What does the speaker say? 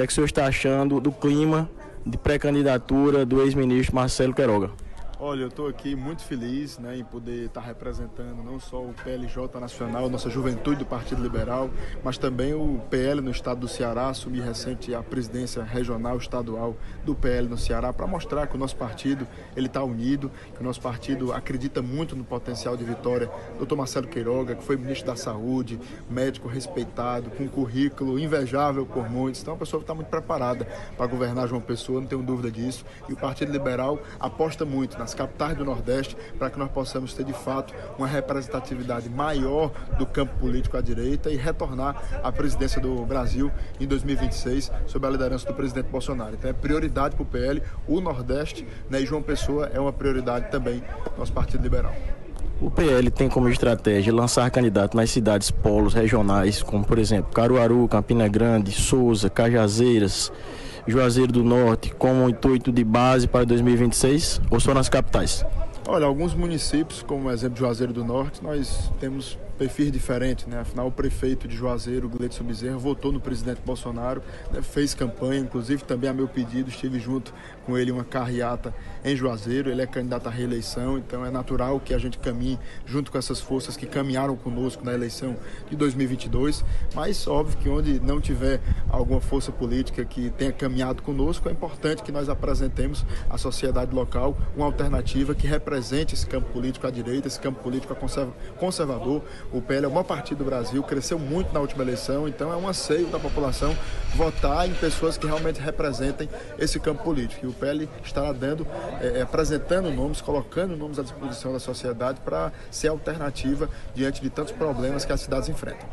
que é que o senhor está achando do clima de pré-candidatura do ex-ministro Marcelo Queiroga? Olha, eu estou aqui muito feliz né, em poder estar representando não só o PLJ Nacional, nossa juventude do Partido Liberal, mas também o PL no estado do Ceará, assumi recente a presidência regional estadual do PL no Ceará, para mostrar que o nosso partido ele está unido, que o nosso partido acredita muito no potencial de vitória do Dr. Marcelo Queiroga, que foi ministro da Saúde, médico respeitado, com currículo invejável por muitos. Então, a pessoa está muito preparada para governar João Pessoa, não tenho dúvida disso. E o Partido Liberal aposta muito na nas capitais do Nordeste, para que nós possamos ter de fato uma representatividade maior do campo político à direita e retornar à presidência do Brasil em 2026, sob a liderança do presidente Bolsonaro. Então é prioridade para o PL, o Nordeste né, e João Pessoa é uma prioridade também do nosso Partido Liberal. O PL tem como estratégia lançar candidato nas cidades polos regionais, como por exemplo Caruaru, Campina Grande, Souza, Cajazeiras, Juazeiro do Norte como intuito de base para 2026 ou só nas capitais? Olha, alguns municípios, como o exemplo de Juazeiro do Norte, nós temos perfis diferentes, né? Afinal, o prefeito de Juazeiro, Gleidson Bezerra, votou no presidente Bolsonaro, né? fez campanha, inclusive também a meu pedido, estive junto com ele uma carreata em Juazeiro, ele é candidato à reeleição, então é natural que a gente caminhe junto com essas forças que caminharam conosco na eleição de 2022, mas óbvio que onde não tiver alguma força política que tenha caminhado conosco, é importante que nós apresentemos à sociedade local uma alternativa que represente esse campo político à direita, esse campo político conservador, o PL é o maior partido do Brasil, cresceu muito na última eleição, então é um anseio da população votar em pessoas que realmente representem esse campo político. E o PL estará dando, é, é, apresentando nomes, colocando nomes à disposição da sociedade para ser alternativa diante de tantos problemas que as cidades enfrentam.